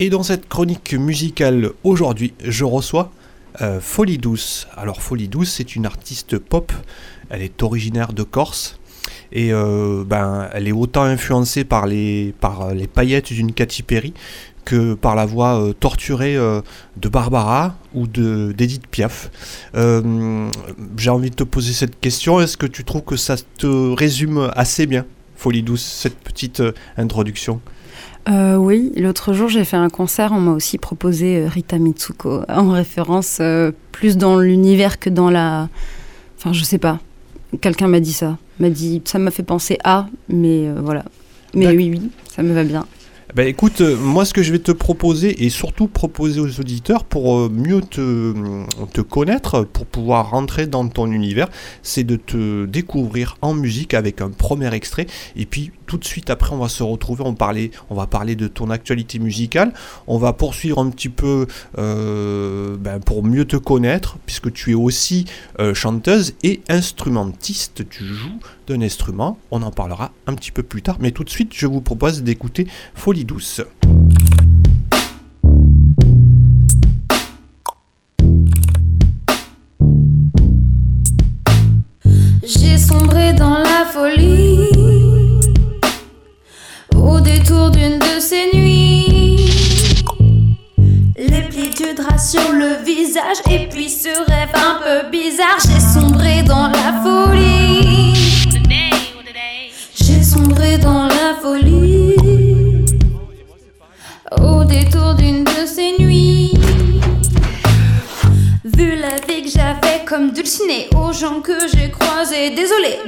Et dans cette chronique musicale aujourd'hui, je reçois euh, Folie Douce. Alors Folie Douce, c'est une artiste pop. Elle est originaire de Corse. Et euh, ben, elle est autant influencée par les, par les paillettes d'une Katy Perry que par la voix euh, torturée de Barbara ou de d'Edith Piaf. J'ai envie de te poser cette question. Est-ce que tu trouves que ça te résume assez bien, Folie Douce, cette petite introduction? Euh, oui, l'autre jour j'ai fait un concert, on m'a aussi proposé euh, Rita Mitsuko en référence euh, plus dans l'univers que dans la... Enfin je sais pas, quelqu'un m'a dit ça, m'a dit ça m'a fait penser à, mais voilà. Mais oui, oui, ça me va bien. Ben écoute, euh, moi ce que je vais te proposer et surtout proposer aux auditeurs pour euh, mieux te, te connaître, pour pouvoir rentrer dans ton univers, c'est de te découvrir en musique avec un premier extrait. Et puis tout de suite après on va se retrouver, on, parler, on va parler de ton actualité musicale, on va poursuivre un petit peu euh, ben, pour mieux te connaître puisque tu es aussi chanteuse et instrumentiste, tu joues instrument, on en parlera un petit peu plus tard, mais tout de suite je vous propose d'écouter Folie douce. J'ai sombré dans la folie au détour d'une de ces nuits. Les drap sur le visage et puis ce rêve un peu bizarre. J'ai sombré dans la folie. Détour d'une de ces nuits. Vu la vie que j'avais comme dulcinée aux gens que j'ai croisés, désolé.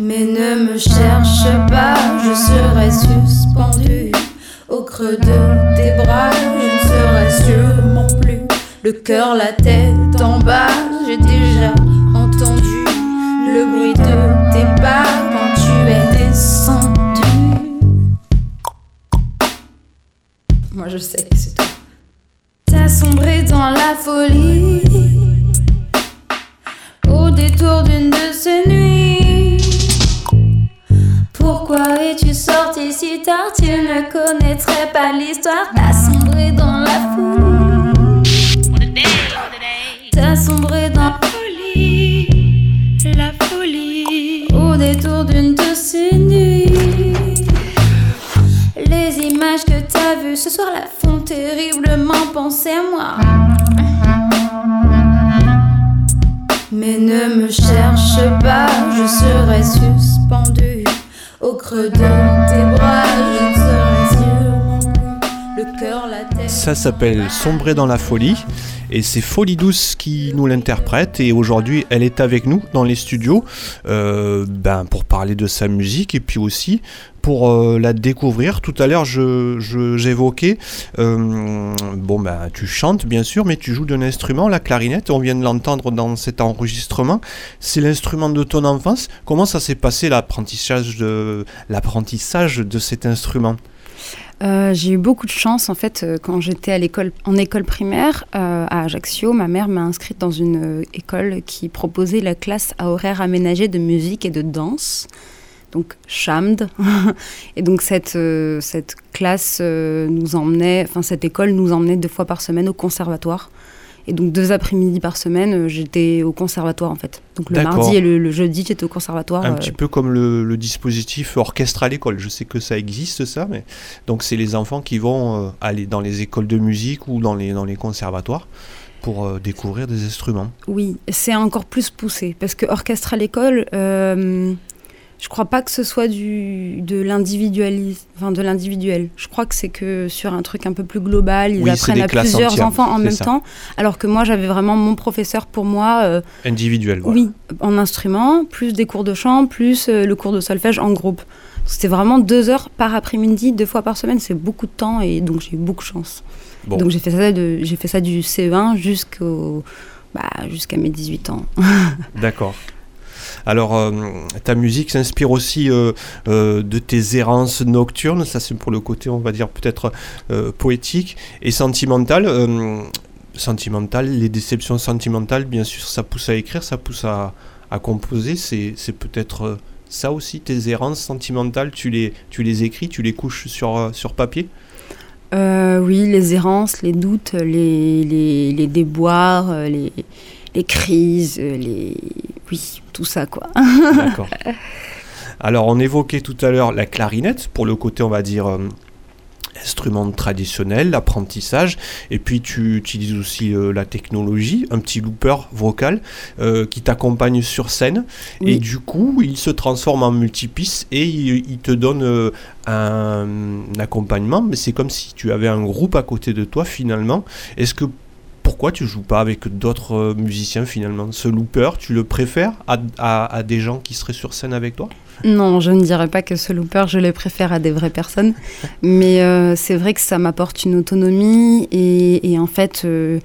Mais ne me cherche pas, je serai suspendu au creux de tes bras. Je ne serai sûrement plus le cœur, la tête en bas. J'ai déjà entendu le bruit de tes pas Je sais c'est toi. T'as sombré dans la folie au détour d'une de ces nuits. Pourquoi es-tu sorti si tard? Tu ne connaîtrais pas l'histoire. T'as sombré dans la folie. T'as sombré dans la folie. La folie. Au détour d'une de ces. Ce soir-là font terriblement penser à moi. Mais ne me cherche pas, je serai suspendu au creux de tes bras. Ça s'appelle Sombrer dans la folie et c'est Folie Douce qui nous l'interprète et aujourd'hui elle est avec nous dans les studios euh, ben, pour parler de sa musique et puis aussi pour euh, la découvrir. Tout à l'heure, j'évoquais, euh, bon ben, tu chantes bien sûr, mais tu joues d'un instrument, la clarinette. On vient de l'entendre dans cet enregistrement. C'est l'instrument de ton enfance. Comment ça s'est passé l'apprentissage de l'apprentissage de cet instrument? Euh, j'ai eu beaucoup de chance en fait quand j'étais à l'école en école primaire à Ajaccio. Ma mère m'a inscrite dans une école qui proposait la classe à horaire aménagé de musique et de danse donc Chamd. et donc cette, euh, cette classe euh, nous emmenait, enfin cette école nous emmenait deux fois par semaine au conservatoire. Et donc deux après-midi par semaine, euh, j'étais au conservatoire en fait. Donc le mardi et le, jeudi, j'étais au conservatoire. Un petit peu comme le, dispositif orchestre à l'école. Je sais que ça existe ça, mais donc c'est les enfants qui vont aller dans les écoles de musique ou dans les, dans les conservatoires pour découvrir des instruments. Oui, c'est encore plus poussé parce que orchestre à l'école, je crois pas que ce soit du, de l'individualisme, enfin de l'individuel. Je crois que c'est que sur un truc un peu plus global, ils apprennent à plusieurs enfants en même temps. Alors que moi, j'avais vraiment mon professeur pour moi. Euh, Individuel, Oui, en instrument, plus des cours de chant, plus euh, le cours de solfège en groupe. C'était vraiment deux heures par après-midi, deux fois par semaine. C'est beaucoup de temps et donc j'ai eu beaucoup de chance. Donc j'ai fait, ça j'ai fait ça du CE1 jusqu'au, bah, jusqu'à mes 18 ans. D'accord. Alors, euh, ta musique s'inspire aussi euh, euh, de tes errances nocturnes, ça c'est pour le côté, on va dire, peut-être poétique et sentimental. sentimental, les déceptions sentimentales, bien sûr, ça pousse à écrire, ça pousse à, composer, c'est peut-être Ça aussi, tes errances sentimentales, tu les, tu les écris, tu les couches sur, sur papier? Oui, les errances, les doutes, les, les, les déboires, les, les crises, les... Oui, tout ça, quoi. D'accord. Alors, on évoquait tout à l'heure la clarinette, pour le côté, on va dire, instrument traditionnel, l'apprentissage, et puis tu utilises aussi euh, la technologie, un petit looper vocal euh, qui t'accompagne sur scène, et du coup il se transforme en multipiste et il, te donne euh, un, accompagnement, mais c'est comme si tu avais un groupe à côté de toi finalement. Est-ce que pourquoi tu joues pas avec d'autres musiciens finalement? Ce looper, tu le préfères à des gens qui seraient sur scène avec toi? Non, je ne dirais pas que ce looper, je le préfère à des vraies personnes. Mais euh, c'est vrai que ça m'apporte une autonomie et, en fait euh,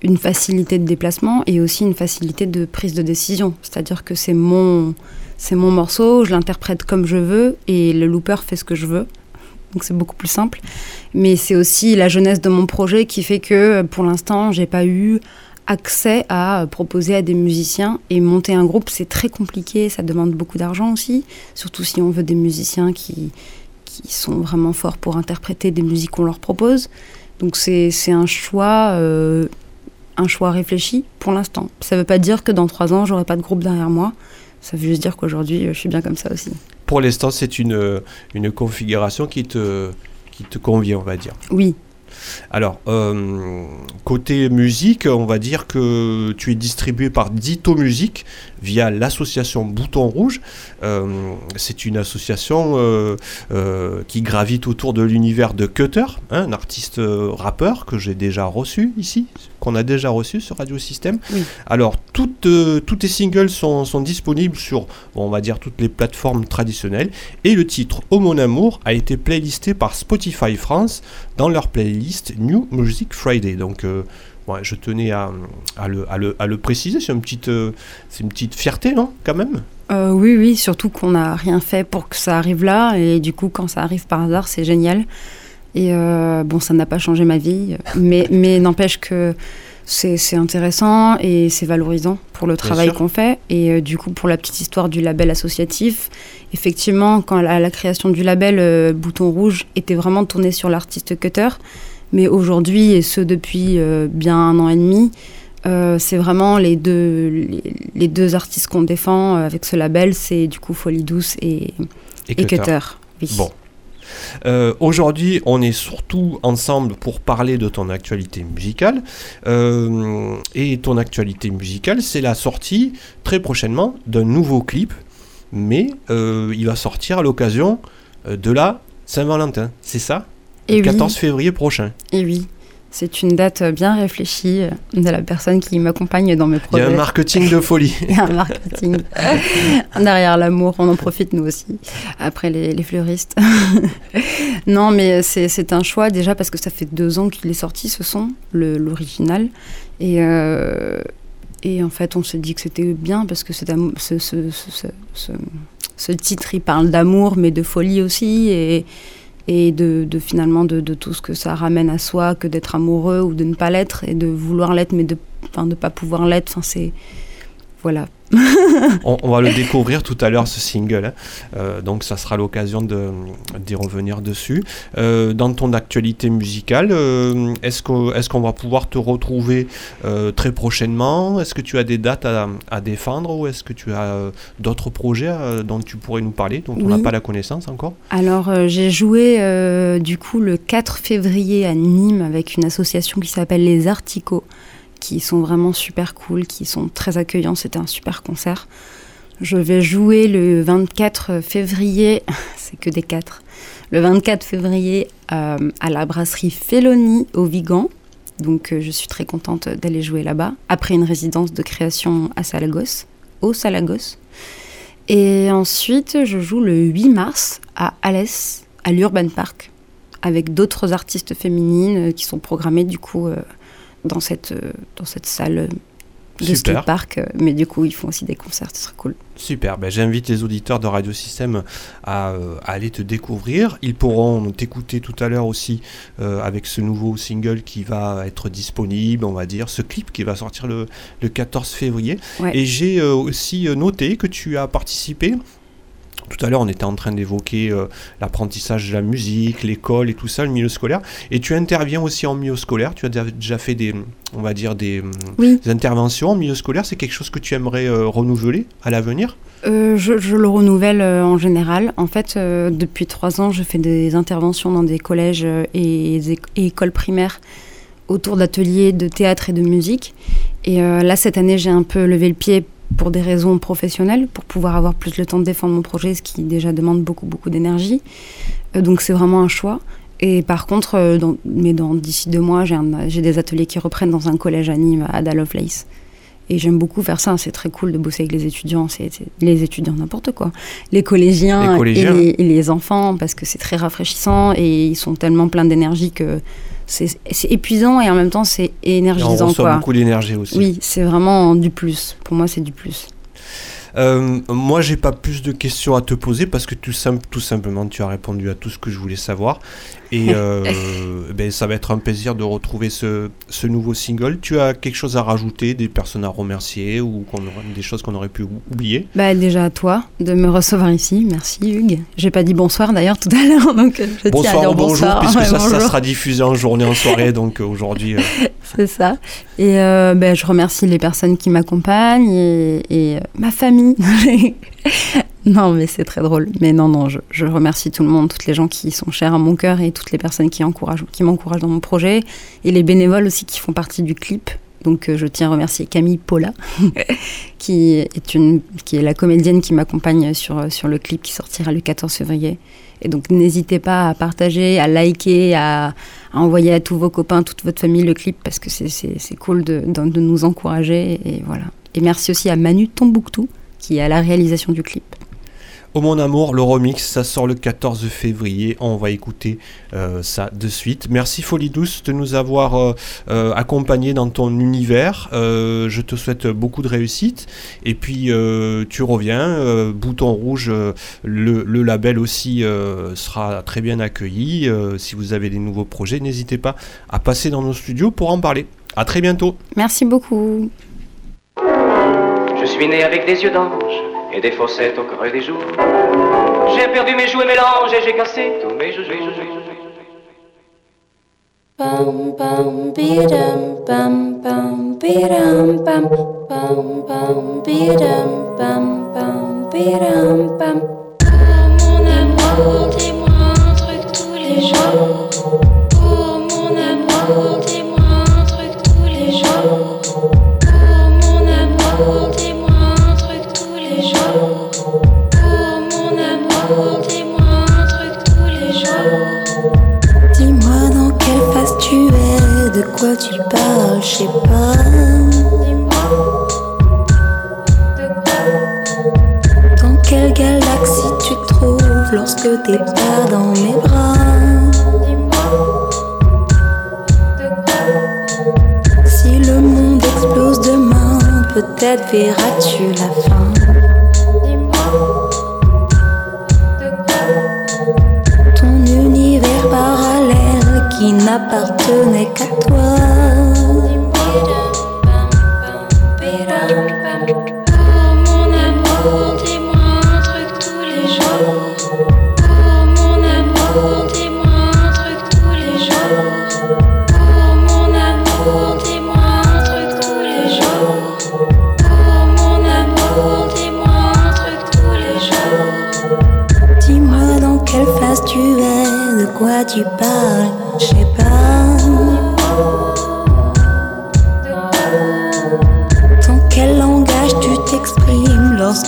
une facilité de déplacement et aussi une facilité de prise de décision. C'est-à-dire que c'est mon, c'est mon morceau, je l'interprète comme je veux et le looper fait ce que je veux. Donc c'est beaucoup plus simple. Mais c'est aussi la jeunesse de mon projet qui fait que pour l'instant, j'ai pas eu accès à proposer à des musiciens. Et monter un groupe, c'est très compliqué, ça demande beaucoup d'argent aussi, surtout si on veut des musiciens qui, qui sont vraiment forts pour interpréter des musiques qu'on leur propose. Donc c'est un choix, euh, un choix réfléchi pour l'instant. Ça ne veut pas dire que dans trois ans, j'aurai pas de groupe derrière moi. Ça veut juste dire qu'aujourd'hui, je suis bien comme ça aussi. Pour l'instant, c'est une, une configuration qui te, qui te convient, on va dire. Oui, alors, euh, côté musique, on va dire que tu es distribué par Dito Musique via l'association Bouton Rouge. Euh, c'est une association euh, qui gravite autour de l'univers de Cutter, hein, un artiste rappeur que j'ai déjà reçu ici, qu'on a déjà reçu sur Radio System. Alors, toutes, tous tes singles sont, disponibles sur, on va dire, toutes les plateformes traditionnelles. Et le titre Oh mon amour a été playlisté par Spotify France dans leur playlist New Music Friday. Donc, euh, je tenais à, le, à, le, préciser. C'est une, petite, euh, une petite fierté, non Quand même? Euh, Oui, oui, surtout qu'on n'a rien fait pour que ça arrive là. Et du coup, quand ça arrive par hasard, c'est génial. Et bon, ça n'a pas changé ma vie. Mais, mais n'empêche que c'est intéressant et c'est valorisant pour le travail qu'on fait. Et euh, du coup, pour la petite histoire du label associatif, effectivement, quand la, la création du label euh, Bouton Rouge était vraiment tournée sur l'artiste Cutter, mais aujourd'hui, et ce depuis euh, bien un an et demi, c'est vraiment les deux, les, deux artistes qu'on défend avec ce label, c'est du coup Folie Douce et, et, Cutter. Bon, euh, aujourd'hui, on est surtout ensemble pour parler de ton actualité musicale. Euh, et ton actualité musicale, c'est la sortie très prochainement d'un nouveau clip, mais euh, il va sortir à l'occasion de la Saint-Valentin. C'est ça? Le 14 février prochain. Et oui. C'est une date bien réfléchie de la personne qui m'accompagne dans mes projets. Il y a un marketing de folie. Il y a un marketing. Derrière l'amour, on en profite nous aussi, après les, fleuristes. non, mais c'est un choix déjà parce que ça fait deux ans qu'il est sorti ce son, l'original. Et, euh, et en fait, on s'est dit que c'était bien parce que ce, ce, ce, ce, titre, il parle d'amour, mais de folie aussi. Et et de, finalement de, tout ce que ça ramène à soi que d'être amoureux ou de ne pas l'être et de vouloir l'être mais de ne pas pouvoir l'être. Enfin c'est voilà on, va le découvrir tout à l'heure, ce single. Hein. Euh, donc, ça sera l'occasion d'y revenir dessus. Euh, dans ton actualité musicale, euh, est-ce qu'on va pouvoir te retrouver très prochainement? Est-ce que tu as des dates à, défendre ou est-ce que tu as d'autres projets dont tu pourrais nous parler, dont on n'a pas la connaissance encore? Alors, j'ai joué du coup le 4 février à Nîmes avec une association qui s'appelle Les Articos qui sont vraiment super cool, qui sont très accueillants. C'était un super concert. Je vais jouer le 24 février, c'est que des quatre, le 24 février euh, à la brasserie Feloni au Vigan. Donc euh, je suis très contente d'aller jouer là-bas, après une résidence de création à Salagos, au Salagos. Et ensuite, je joue le 8 mars à Alès, à l'Urban Park, avec d'autres artistes féminines qui sont programmées du coup dans cette, euh, dans cette salle de Super. park. Euh, mais du coup, ils font aussi des concerts, ce serait cool. Super, ben, j'invite les auditeurs de Radio Système à, euh, aller te découvrir. Ils pourront t'écouter tout à l'heure aussi avec ce nouveau single qui va être disponible, on va dire, ce clip qui va sortir le, le 14 février. Et j'ai aussi noté que tu as participé tout à l'heure, on était en train d'évoquer euh, l'apprentissage de la musique, l'école et tout ça, le milieu scolaire. Et tu interviens aussi en milieu scolaire. Tu as déjà fait des, on va dire, des, interventions en milieu scolaire. C'est quelque chose que tu aimerais euh, renouveler à l'avenir? Euh, je, le renouvelle en général. En fait, depuis trois ans, je fais des interventions dans des collèges et, et écoles primaires autour d'ateliers de théâtre et de musique. Et là, cette année, j'ai un peu levé le pied pour des raisons professionnelles, pour pouvoir avoir plus le temps de défendre mon projet, ce qui déjà demande beaucoup, beaucoup d'énergie. Euh, donc c'est vraiment un choix. Et par contre, euh, dans, mais dans d'ici deux mois, j'ai des ateliers qui reprennent dans un collège à Nîmes, à Dallovelace. Et j'aime beaucoup faire ça. C'est très cool de bosser avec les étudiants. C'est, les étudiants, n'importe quoi. Les collégiens, Et, les, et, les, enfants, parce que c'est très rafraîchissant et ils sont tellement pleins d'énergie que c'est épuisant et en même temps c'est énergisant. on reçoit beaucoup d'énergie aussi. Oui, c'est vraiment du plus. Pour moi, c'est du plus. Euh, moi, j'ai pas plus de questions à te poser parce que tout, tout simplement, tu as répondu à tout ce que je voulais savoir. Et euh, ben, ça va être un plaisir de retrouver ce, ce, nouveau single. Tu as quelque chose à rajouter, des personnes à remercier ou des choses qu'on aurait pu oublier? Bah, Déjà à toi de me recevoir ici. Merci Hugues. J'ai pas dit bonsoir d'ailleurs tout à l'heure. donc je bonsoir à dire bonjour, puisque ça, ça, sera diffusé en journée, en soirée. donc euh, aujourd'hui. C'est ça. Et ben, je remercie les personnes qui m'accompagnent et, et ma famille. non, mais c'est très drôle. Mais non, non, je, remercie tout le monde, toutes les gens qui sont chers à mon cœur et toutes les personnes qui, encouragent, qui m'encouragent dans mon projet et les bénévoles aussi qui font partie du clip. Donc euh, je tiens à remercier Camille Paula, qui, est une, qui est la comédienne qui m'accompagne sur, sur le clip qui sortira le 14 février. Et donc n'hésitez pas à partager, à liker, à, envoyer à tous vos copains, toute votre famille le clip parce que c'est cool de, de, de, nous encourager. Et voilà. Et merci aussi à Manu Tombouctou qui est à la réalisation du clip. Oh mon amour, le remix, ça sort le 14 février. On va écouter euh, ça de suite. Merci Folie Douce de nous avoir euh, euh, accompagnés dans ton univers. je te souhaite beaucoup de réussite. Et puis tu reviens. Bouton Rouge, le, le, label aussi sera très bien accueilli. si vous avez des nouveaux projets, n'hésitez pas à passer dans nos studios pour en parler. À très bientôt. Merci beaucoup. Je suis né avec des yeux d'ange et des fossettes au creux des joues. J'ai perdu mes jouets mélanges et j'ai cassé tous mes jouets. Bam bam bidam bam bam bidam bam bam bam bidam bam bam bidam bam. Oh mon amour, dis-moi un truc tous les jours. De quoi tu parles, je sais pas. Dans quelle galaxie tu te trouves lorsque t'es pas dans mes bras? Si le monde explose demain, peut-être verras-tu la fin. qui n'appartenait qu'à toi.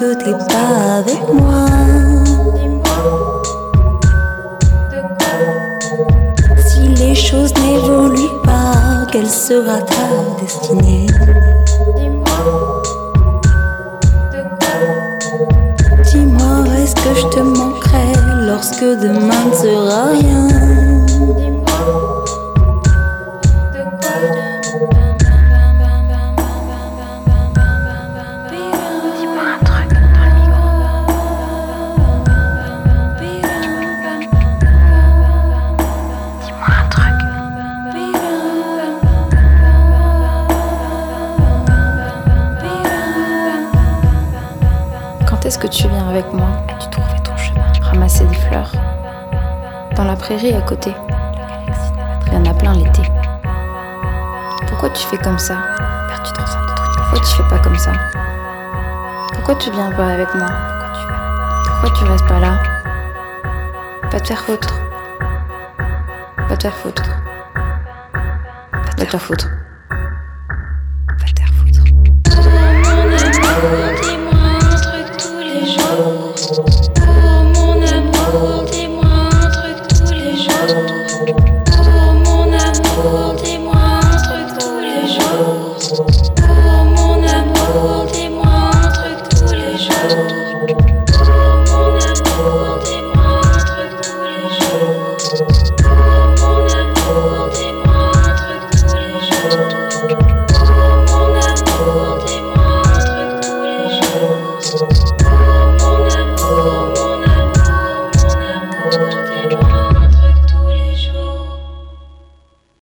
Lorsque t'es pas avec moi. Si les choses n'évoluent pas, quelle sera ta destinée? Dis-moi, est-ce que je te manquerai lorsque demain ne sera rien? Dans la prairie à côté. Il y en a plein l'été. Pourquoi tu fais comme ça? Pourquoi tu fais pas comme ça? Pourquoi tu viens pas avec moi? Pourquoi tu restes pas là Va te faire foutre. Va te faire foutre. Va te faire foutre. Va te faire foutre.